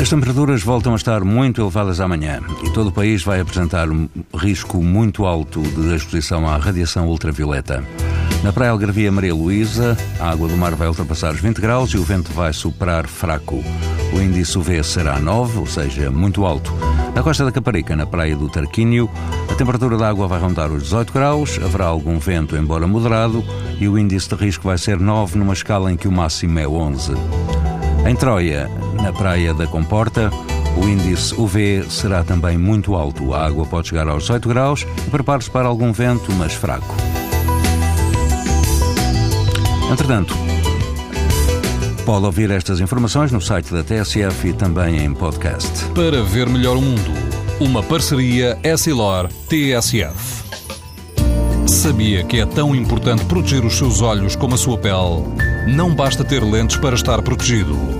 As temperaturas voltam a estar muito elevadas amanhã e todo o país vai apresentar um risco muito alto de exposição à radiação ultravioleta. Na Praia Algarvia Maria Luísa, a água do mar vai ultrapassar os 20 graus e o vento vai superar fraco. O índice UV será 9, ou seja, muito alto. Na costa da Caparica, na praia do Tarquínio, a temperatura da água vai rondar os 18 graus, haverá algum vento, embora moderado, e o índice de risco vai ser 9, numa escala em que o máximo é 11. Em Troia, na praia da Comporta, o índice UV será também muito alto. A água pode chegar aos 18 graus e prepare-se para algum vento, mas fraco. Entretanto, pode ouvir estas informações no site da TSF e também em podcast. Para ver melhor o mundo, uma parceria Essilor-TSF. Sabia que é tão importante proteger os seus olhos como a sua pele? Não basta ter lentes para estar protegido.